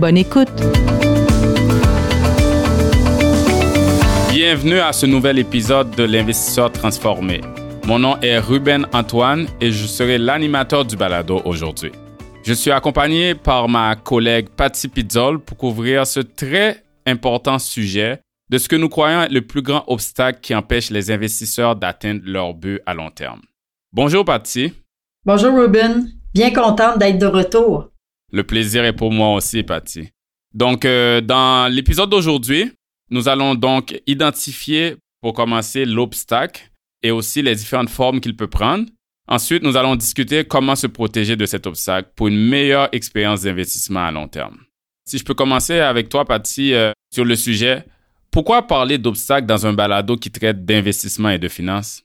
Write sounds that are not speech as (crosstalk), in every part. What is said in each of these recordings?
Bonne écoute! Bienvenue à ce nouvel épisode de l'Investisseur transformé. Mon nom est Ruben Antoine et je serai l'animateur du balado aujourd'hui. Je suis accompagné par ma collègue Patty Pizzol pour couvrir ce très important sujet de ce que nous croyons être le plus grand obstacle qui empêche les investisseurs d'atteindre leur but à long terme. Bonjour Patty. Bonjour Ruben. Bien contente d'être de retour. Le plaisir est pour moi aussi, Patty. Donc, euh, dans l'épisode d'aujourd'hui, nous allons donc identifier, pour commencer, l'obstacle et aussi les différentes formes qu'il peut prendre. Ensuite, nous allons discuter comment se protéger de cet obstacle pour une meilleure expérience d'investissement à long terme. Si je peux commencer avec toi, Patty, euh, sur le sujet, pourquoi parler d'obstacles dans un balado qui traite d'investissement et de finances?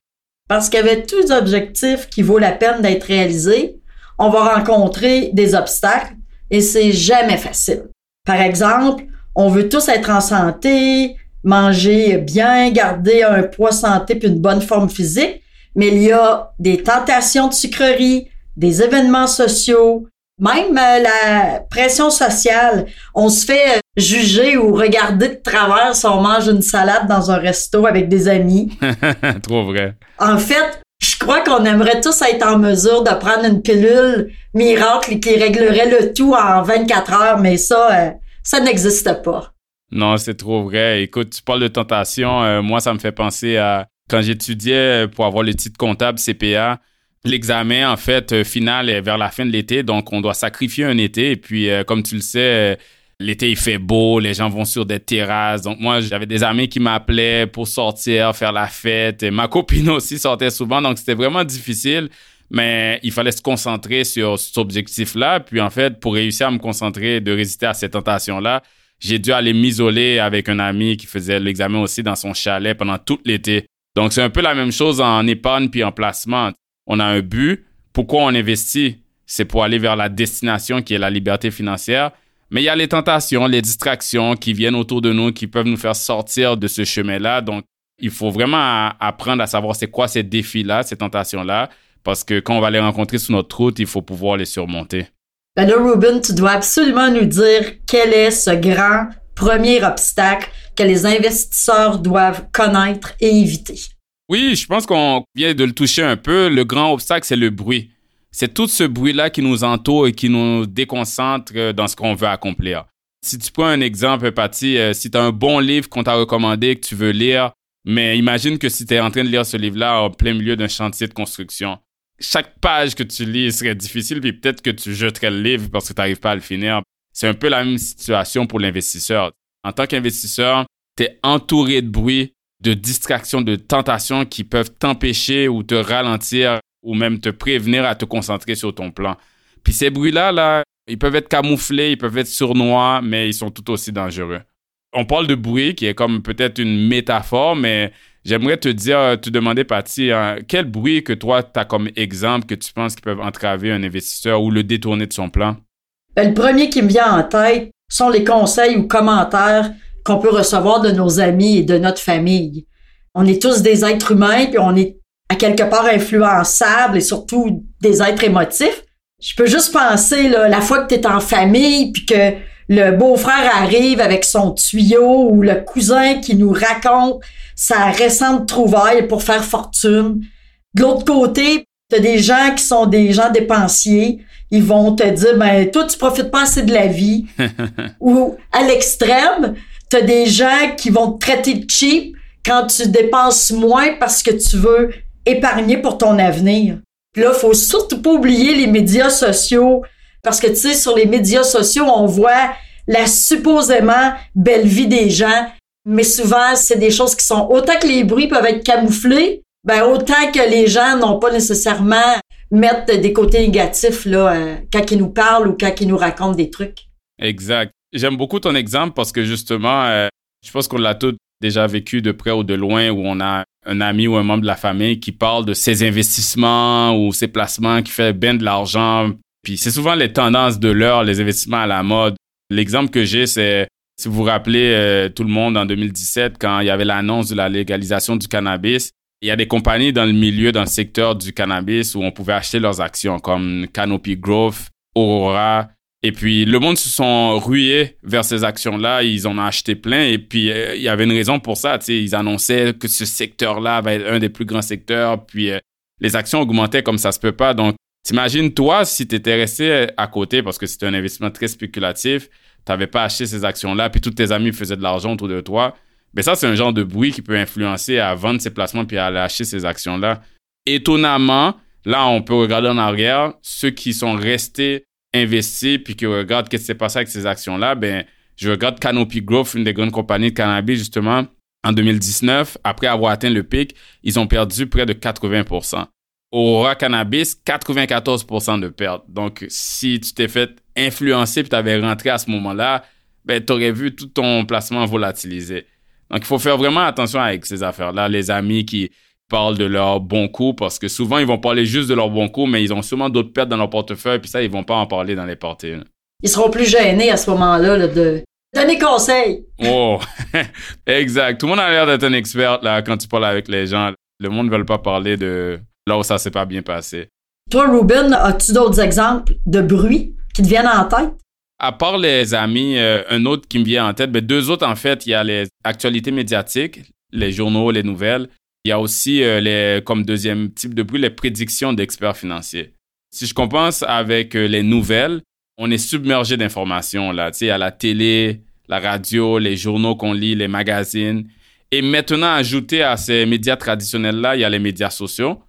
Parce qu'avec tous les objectifs qui vaut la peine d'être réalisés, on va rencontrer des obstacles et c'est jamais facile. Par exemple, on veut tous être en santé, manger bien, garder un poids santé puis une bonne forme physique, mais il y a des tentations de sucrerie, des événements sociaux, même euh, la pression sociale. On se fait euh, juger ou regarder de travers si on mange une salade dans un resto avec des amis. (laughs) Trop vrai. En fait, je crois qu'on aimerait tous être en mesure de prendre une pilule miracle qui réglerait le tout en 24 heures, mais ça, euh, ça n'existe pas. Non, c'est trop vrai. Écoute, tu parles de tentation. moi, ça me fait penser à quand j'étudiais pour avoir le titre comptable CPA L'examen, en fait, euh, final est vers la fin de l'été, donc on doit sacrifier un été. Et puis, euh, comme tu le sais, euh, l'été, il fait beau, les gens vont sur des terrasses. Donc, moi, j'avais des amis qui m'appelaient pour sortir, faire la fête. Et ma (laughs) copine aussi sortait souvent, donc c'était vraiment difficile. Mais il fallait se concentrer sur cet objectif-là. Puis, en fait, pour réussir à me concentrer, de résister à cette tentation-là, j'ai dû aller m'isoler avec un ami qui faisait l'examen aussi dans son chalet pendant tout l'été. Donc, c'est un peu la même chose en épargne puis en placement on a un but. Pourquoi on investit? C'est pour aller vers la destination qui est la liberté financière. Mais il y a les tentations, les distractions qui viennent autour de nous, qui peuvent nous faire sortir de ce chemin-là. Donc, il faut vraiment apprendre à savoir c'est quoi ces défis-là, ces tentations-là, parce que quand on va les rencontrer sur notre route, il faut pouvoir les surmonter. Ben là, Ruben, tu dois absolument nous dire quel est ce grand premier obstacle que les investisseurs doivent connaître et éviter. Oui, je pense qu'on vient de le toucher un peu. Le grand obstacle, c'est le bruit. C'est tout ce bruit-là qui nous entoure et qui nous déconcentre euh, dans ce qu'on veut accomplir. Si tu prends un exemple, Patty, euh, si tu as un bon livre qu'on t'a recommandé, que tu veux lire, mais imagine que si tu es en train de lire ce livre-là en plein milieu d'un chantier de construction, chaque page que tu lis serait difficile, puis peut-être que tu jetterais le livre parce que tu n'arrives pas à le finir. C'est un peu la même situation pour l'investisseur. En tant qu'investisseur, tu es entouré de bruit, de distractions, de tentations qui peuvent t'empêcher ou te ralentir ou même te prévenir à te concentrer sur ton plan. Puis ces bruits-là, là, ils peuvent être camouflés, ils peuvent être sournois, mais ils sont tout aussi dangereux. On parle de bruit qui est comme peut-être une métaphore, mais j'aimerais te dire, te demander, Patty, hein, quel bruit que toi, tu as comme exemple que tu penses qui peuvent entraver un investisseur ou le détourner de son plan? Ben, le premier qui me vient en tête sont les conseils ou commentaires qu'on peut recevoir de nos amis et de notre famille. On est tous des êtres humains, puis on est à quelque part influençables et surtout des êtres émotifs. Je peux juste penser là, la fois que tu es en famille, puis que le beau-frère arrive avec son tuyau ou le cousin qui nous raconte sa récente trouvaille pour faire fortune. De l'autre côté, tu as des gens qui sont des gens dépensiers. Ils vont te dire, ben, toi, tu profites pas assez de la vie. (laughs) ou à l'extrême, T'as des gens qui vont te traiter de cheap quand tu dépenses moins parce que tu veux épargner pour ton avenir. Puis là, faut surtout pas oublier les médias sociaux parce que tu sais sur les médias sociaux, on voit la supposément belle vie des gens, mais souvent c'est des choses qui sont autant que les bruits peuvent être camouflés, ben autant que les gens n'ont pas nécessairement mettre des côtés négatifs là euh, quand ils nous parlent ou quand ils nous racontent des trucs. Exact. J'aime beaucoup ton exemple parce que justement, euh, je pense qu'on l'a tous déjà vécu de près ou de loin où on a un ami ou un membre de la famille qui parle de ses investissements ou ses placements, qui fait bien de l'argent. Puis c'est souvent les tendances de l'heure, les investissements à la mode. L'exemple que j'ai, c'est si vous vous rappelez euh, tout le monde en 2017, quand il y avait l'annonce de la légalisation du cannabis, il y a des compagnies dans le milieu, dans le secteur du cannabis où on pouvait acheter leurs actions comme Canopy Growth, Aurora. Et puis, le monde se sont rués vers ces actions-là. Ils en ont acheté plein. Et puis, euh, il y avait une raison pour ça. Tu sais, ils annonçaient que ce secteur-là va être un des plus grands secteurs. Puis, euh, les actions augmentaient comme ça se peut pas. Donc, t'imagines, toi, si tu étais resté à côté, parce que c'était un investissement très spéculatif, tu n'avais pas acheté ces actions-là, puis tous tes amis faisaient de l'argent autour de toi, mais ça, c'est un genre de bruit qui peut influencer à vendre ses placements puis à aller acheter ces actions-là. Étonnamment, là, on peut regarder en arrière, ceux qui sont restés investis puis qui regardent qu'est-ce qui s'est passé avec ces actions-là, ben, je regarde Canopy Growth, une des grandes compagnies de cannabis, justement, en 2019, après avoir atteint le pic, ils ont perdu près de 80% Aura Cannabis, 94% de perte. Donc, si tu t'es fait influencer puis tu avais rentré à ce moment-là, ben, tu aurais vu tout ton placement volatiliser. Donc, il faut faire vraiment attention avec ces affaires-là. Les amis qui parlent de leurs bons coups, parce que souvent, ils vont parler juste de leurs bons coups, mais ils ont sûrement d'autres pertes dans leur portefeuille, puis ça, ils vont pas en parler dans les parties. Ils seront plus gênés à ce moment-là de donner conseil. Oh, (laughs) exact. Tout le monde a l'air d'être un expert là, quand tu parles avec les gens. Le monde ne veut pas parler de là où ça s'est pas bien passé. Toi, Ruben, as-tu d'autres exemples de bruit qui te viennent en tête? À part les amis, euh, un autre qui me vient en tête, mais ben, deux autres en fait, il y a les actualités médiatiques, les journaux, les nouvelles. Il y a aussi euh, les, comme deuxième type de bruit, les prédictions d'experts financiers. Si je compense avec euh, les nouvelles, on est submergé d'informations là, tu sais, à la télé, la radio, les journaux qu'on lit, les magazines. Et maintenant, ajouté à ces médias traditionnels-là, il y a les médias sociaux.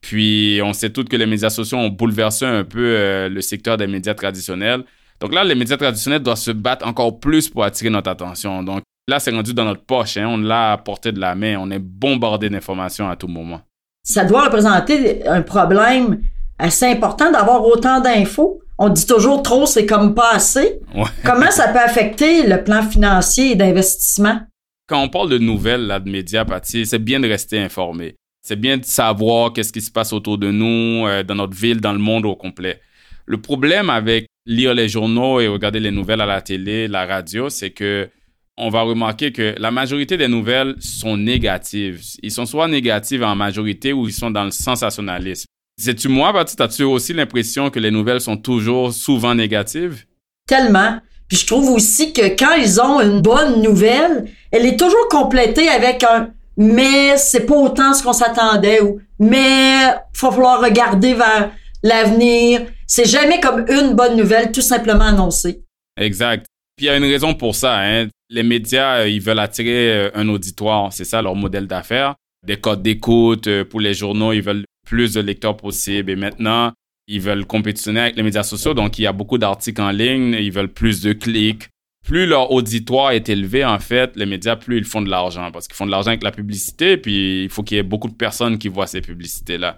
Puis, on sait tous que les médias sociaux ont bouleversé un peu le secteur des médias traditionnels. Donc là, les médias traditionnels doivent se battre encore plus pour attirer notre attention. Donc là, c'est rendu dans notre poche. Hein. On l'a à portée de la main. On est bombardé d'informations à tout moment. Ça doit représenter un problème assez important d'avoir autant d'infos. On dit toujours trop, c'est comme pas assez. Comment ça peut affecter le plan financier et d'investissement? Quand on parle de nouvelles, là, de médias, c'est bien de rester informé. C'est bien de savoir qu'est-ce qui se passe autour de nous, euh, dans notre ville, dans le monde au complet. Le problème avec lire les journaux et regarder les nouvelles à la télé, la radio, c'est que on va remarquer que la majorité des nouvelles sont négatives. Ils sont soit négatives en majorité ou ils sont dans le sensationnalisme. C'est-tu moi, Baptiste, as-tu aussi l'impression que les nouvelles sont toujours souvent négatives? Tellement. Puis je trouve aussi que quand ils ont une bonne nouvelle, elle est toujours complétée avec un mais c'est pas autant ce qu'on s'attendait ou mais il va falloir regarder vers l'avenir. C'est jamais comme une bonne nouvelle tout simplement annoncée. Exact. Puis il y a une raison pour ça. Hein. Les médias, euh, ils veulent attirer euh, un auditoire. C'est ça leur modèle d'affaires. Des codes d'écoute euh, pour les journaux, ils veulent plus de lecteurs possible. Et maintenant, ils veulent compétitionner avec les médias sociaux. Donc, il y a beaucoup d'articles en ligne. Ils veulent plus de clics. Plus leur auditoire est élevé, en fait, les médias, plus ils font de l'argent. Parce qu'ils font de l'argent avec la publicité. Puis, il faut qu'il y ait beaucoup de personnes qui voient ces publicités-là.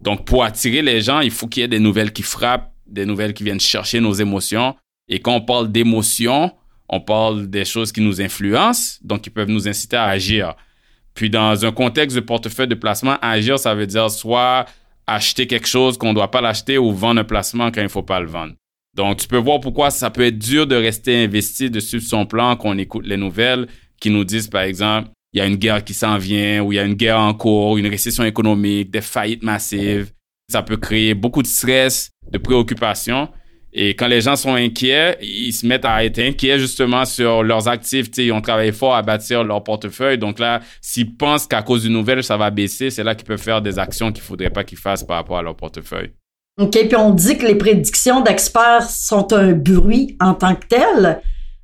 Donc, pour attirer les gens, il faut qu'il y ait des nouvelles qui frappent, des nouvelles qui viennent chercher nos émotions. Et quand on parle d'émotions, on parle des choses qui nous influencent, donc qui peuvent nous inciter à agir. Puis, dans un contexte de portefeuille de placement, agir, ça veut dire soit acheter quelque chose qu'on ne doit pas l'acheter ou vendre un placement quand il ne faut pas le vendre. Donc, tu peux voir pourquoi ça peut être dur de rester investi, de suivre son plan, qu'on écoute les nouvelles qui nous disent, par exemple, il y a une guerre qui s'en vient, ou il y a une guerre en cours, une récession économique, des faillites massives. Ça peut créer beaucoup de stress, de préoccupation. Et quand les gens sont inquiets, ils se mettent à être inquiets justement sur leurs actifs. ils ont travaillé fort à bâtir leur portefeuille. Donc là, s'ils pensent qu'à cause d'une nouvelle, ça va baisser, c'est là qu'ils peuvent faire des actions qu'il ne faudrait pas qu'ils fassent par rapport à leur portefeuille. OK, puis on dit que les prédictions d'experts sont un bruit en tant que tel.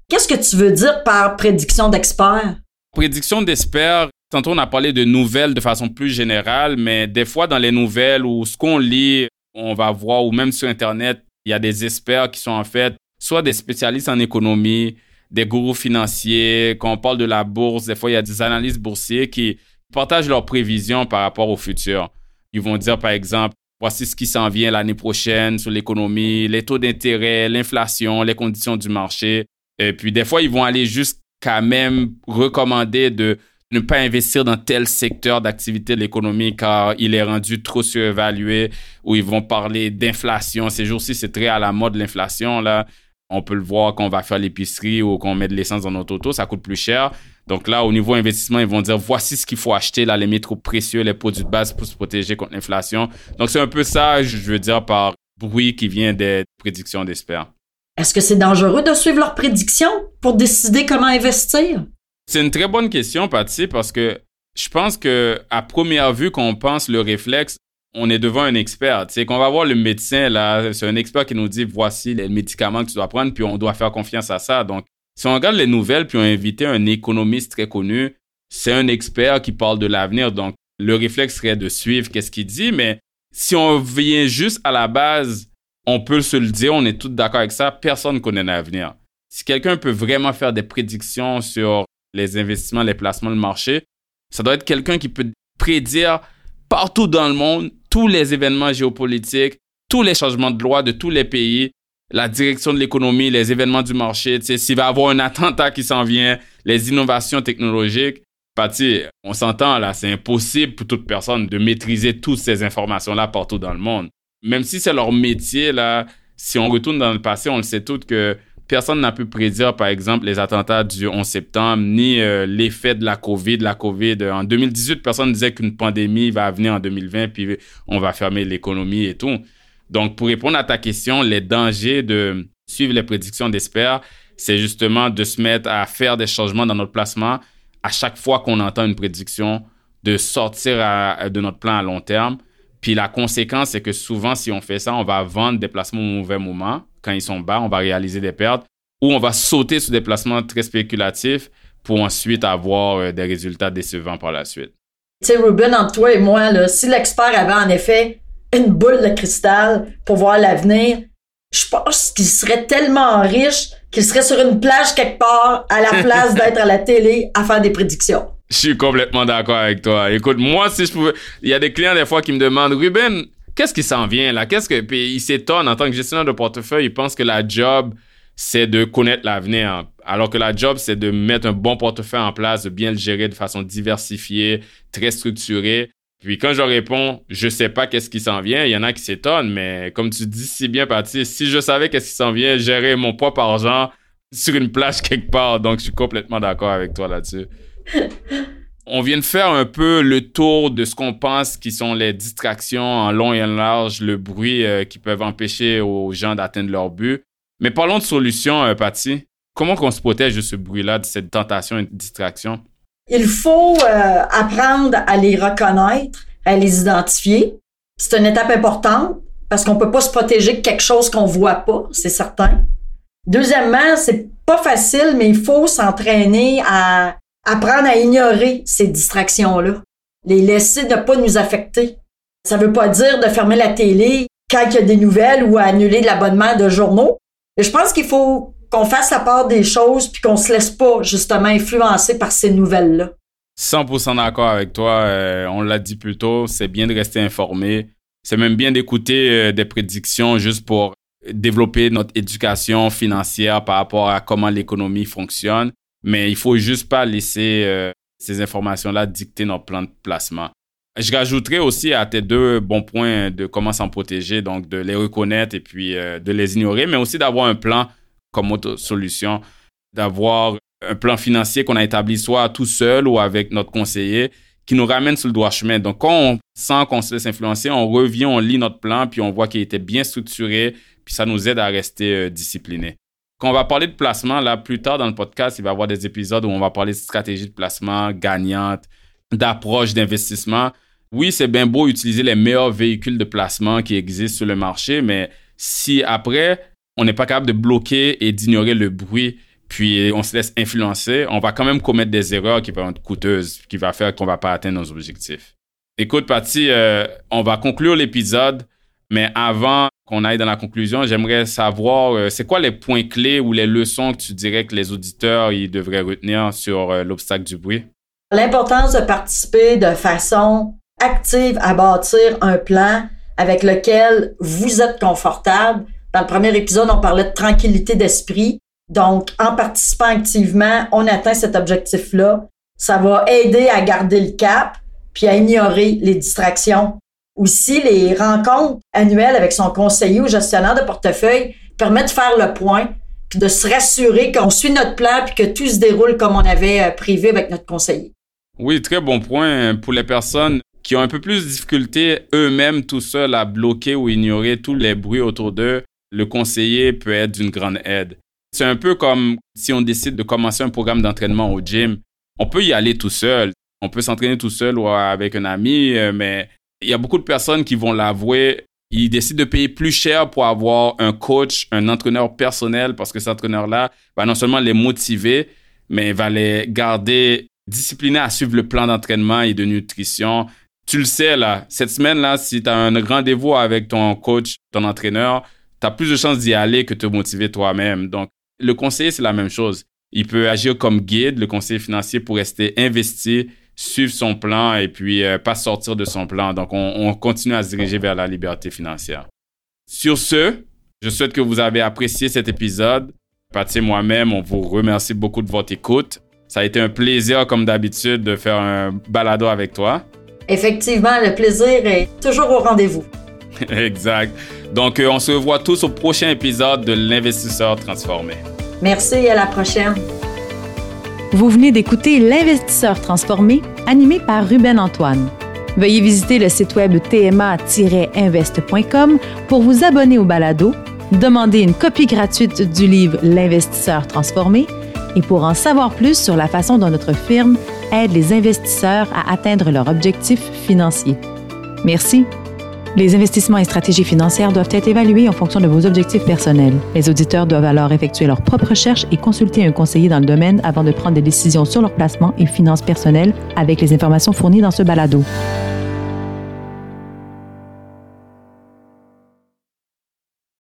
Qu'est-ce que tu veux dire par prédiction d'experts? prédiction d'experts, tantôt on a parlé de nouvelles de façon plus générale, mais des fois dans les nouvelles ou ce qu'on lit, on va voir, ou même sur Internet, il y a des experts qui sont en fait soit des spécialistes en économie, des gourous financiers. Quand on parle de la bourse, des fois, il y a des analystes boursiers qui partagent leurs prévisions par rapport au futur. Ils vont dire, par exemple, voici ce qui s'en vient l'année prochaine sur l'économie, les taux d'intérêt, l'inflation, les conditions du marché. Et puis, des fois, ils vont aller jusqu'à même recommander de ne pas investir dans tel secteur d'activité de l'économie car il est rendu trop surévalué ou ils vont parler d'inflation. Ces jours-ci, c'est très à la mode l'inflation, là. On peut le voir quand on va faire l'épicerie ou qu'on met de l'essence dans notre auto, ça coûte plus cher. Donc là, au niveau investissement, ils vont dire voici ce qu'il faut acheter, là, les métaux précieux, les produits de base pour se protéger contre l'inflation. Donc c'est un peu ça, je veux dire, par bruit qui vient des prédictions d'experts. Est-ce que c'est dangereux de suivre leurs prédictions pour décider comment investir? C'est une très bonne question, Patsy, parce que je pense que à première vue, quand on pense le réflexe, on est devant un expert. C'est qu'on va voir le médecin, là, c'est un expert qui nous dit voici les médicaments que tu dois prendre, puis on doit faire confiance à ça. Donc, si on regarde les nouvelles, puis on a invité un économiste très connu, c'est un expert qui parle de l'avenir. Donc, le réflexe serait de suivre qu'est-ce qu'il dit, mais si on vient juste à la base, on peut se le dire, on est tous d'accord avec ça, personne ne connaît l'avenir. Si quelqu'un peut vraiment faire des prédictions sur les investissements, les placements, le marché, ça doit être quelqu'un qui peut prédire partout dans le monde tous les événements géopolitiques, tous les changements de loi de tous les pays, la direction de l'économie, les événements du marché, s'il va y avoir un attentat qui s'en vient, les innovations technologiques. On s'entend là, c'est impossible pour toute personne de maîtriser toutes ces informations-là partout dans le monde. Même si c'est leur métier, là, si on retourne dans le passé, on le sait toutes que personne n'a pu prédire, par exemple, les attentats du 11 septembre, ni euh, l'effet de la COVID. La COVID, en 2018, personne ne disait qu'une pandémie va venir en 2020, puis on va fermer l'économie et tout. Donc, pour répondre à ta question, les dangers de suivre les prédictions d'experts, c'est justement de se mettre à faire des changements dans notre placement à chaque fois qu'on entend une prédiction, de sortir de notre plan à long terme. Puis la conséquence, c'est que souvent, si on fait ça, on va vendre des placements au mauvais moment. Quand ils sont bas, on va réaliser des pertes. Ou on va sauter sur des placements très spéculatifs pour ensuite avoir euh, des résultats décevants par la suite. Tu sais, Ruben, entre toi et moi, là, si l'expert avait en effet une boule de cristal pour voir l'avenir, je pense qu'il serait tellement riche qu'il serait sur une plage quelque part à la place (laughs) d'être à la télé à faire des prédictions. Je suis complètement d'accord avec toi. Écoute, moi, si je pouvais, il y a des clients des fois qui me demandent, Ruben, qu'est-ce qui s'en vient là? Qu'est-ce que, puis ils s'étonnent en tant que gestionnaire de portefeuille, ils pensent que la job, c'est de connaître l'avenir. Alors que la job, c'est de mettre un bon portefeuille en place, de bien le gérer de façon diversifiée, très structurée. Puis quand je réponds, je sais pas qu'est-ce qui s'en vient, il y en a qui s'étonnent, mais comme tu dis si bien, Paty, si je savais qu'est-ce qui s'en vient, gérer mon propre argent sur une plage quelque part. Donc, je suis complètement d'accord avec toi là-dessus. (laughs) On vient de faire un peu le tour de ce qu'on pense qui sont les distractions en long et en large, le bruit euh, qui peuvent empêcher aux gens d'atteindre leur but. Mais parlons de solutions, euh, Patty. Comment qu'on se protège de ce bruit-là, de cette tentation et de distraction? Il faut euh, apprendre à les reconnaître, à les identifier. C'est une étape importante parce qu'on peut pas se protéger de quelque chose qu'on voit pas, c'est certain. Deuxièmement, c'est pas facile, mais il faut s'entraîner à apprendre à ignorer ces distractions-là, les laisser ne pas nous affecter. Ça veut pas dire de fermer la télé quand il y a des nouvelles ou annuler l'abonnement de journaux. Mais je pense qu'il faut qu'on fasse la part des choses puis qu'on se laisse pas justement influencer par ces nouvelles-là. 100% d'accord avec toi. Euh, on l'a dit plus tôt, c'est bien de rester informé. C'est même bien d'écouter euh, des prédictions juste pour développer notre éducation financière par rapport à comment l'économie fonctionne. Mais il faut juste pas laisser euh, ces informations-là dicter notre plan de placement. Je rajouterai aussi à tes deux bons points de comment s'en protéger, donc de les reconnaître et puis de les ignorer, mais aussi d'avoir un plan comme autre solution d'avoir un plan financier qu'on a établi soit tout seul ou avec notre conseiller qui nous ramène sur le droit chemin. Donc, quand on sent qu'on se laisse influencer, on revient, on lit notre plan, puis on voit qu'il était bien structuré, puis ça nous aide à rester euh, discipliné. Quand on va parler de placement, là, plus tard dans le podcast, il va y avoir des épisodes où on va parler de stratégie de placement gagnante, d'approche d'investissement. Oui, c'est bien beau utiliser les meilleurs véhicules de placement qui existent sur le marché, mais si après, on n'est pas capable de bloquer et d'ignorer le bruit, puis on se laisse influencer, on va quand même commettre des erreurs qui vont être coûteuses, qui va faire qu'on va pas atteindre nos objectifs. Écoute, Patty, euh, on va conclure l'épisode, mais avant qu'on aille dans la conclusion, j'aimerais savoir, euh, c'est quoi les points clés ou les leçons que tu dirais que les auditeurs ils devraient retenir sur euh, l'obstacle du bruit? L'importance de participer de façon active à bâtir un plan avec lequel vous êtes confortable dans le premier épisode, on parlait de tranquillité d'esprit. Donc, en participant activement, on atteint cet objectif-là. Ça va aider à garder le cap, puis à ignorer les distractions. Aussi, les rencontres annuelles avec son conseiller ou gestionnaire de portefeuille permettent de faire le point, puis de se rassurer qu'on suit notre plan, puis que tout se déroule comme on avait euh, prévu avec notre conseiller. Oui, très bon point pour les personnes qui ont un peu plus de difficulté eux-mêmes tout seuls à bloquer ou ignorer tous les bruits autour d'eux. Le conseiller peut être d'une grande aide. C'est un peu comme si on décide de commencer un programme d'entraînement au gym. On peut y aller tout seul. On peut s'entraîner tout seul ou avec un ami, euh, mais il y a beaucoup de personnes qui vont l'avouer. Ils décident de payer plus cher pour avoir un coach, un entraîneur personnel, parce que cet entraîneur-là va non seulement les motiver, mais va les garder disciplinés à suivre le plan d'entraînement et de nutrition. Tu le sais, là, cette semaine-là, si tu as un rendez-vous avec ton coach, ton entraîneur, tu as plus de chances d'y aller que de te motiver toi-même. Donc, le conseiller, c'est la même chose. Il peut agir comme guide, le conseiller financier, pour rester investi, suivre son plan et puis euh, pas sortir de son plan. Donc, on, continue à se diriger vers la liberté financière. Sur ce, je souhaite que vous avez apprécié cet épisode. Patty et moi-même, on vous remercie beaucoup de votre écoute. Ça a été un plaisir, comme d'habitude, de faire un balado avec toi. Effectivement, le plaisir est toujours au rendez-vous. (laughs) exact. Donc, euh, on se revoit tous au prochain épisode de l'Investisseur transformé. Merci et à la prochaine. Vous venez d'écouter L'Investisseur transformé, animé par Ruben Antoine. Veuillez visiter le site web tma-invest.com pour vous abonner au balado, demander une copie gratuite du livre L'Investisseur transformé et pour en savoir plus sur la façon dont notre firme aide les investisseurs à atteindre leurs objectifs financiers. Merci. Les investissements et stratégies financières doivent être évalués en fonction de vos objectifs personnels. Les auditeurs doivent alors effectuer leurs propres recherches et consulter un conseiller dans le domaine avant de prendre des décisions sur leur placement et finances personnelles avec les informations fournies dans ce balado.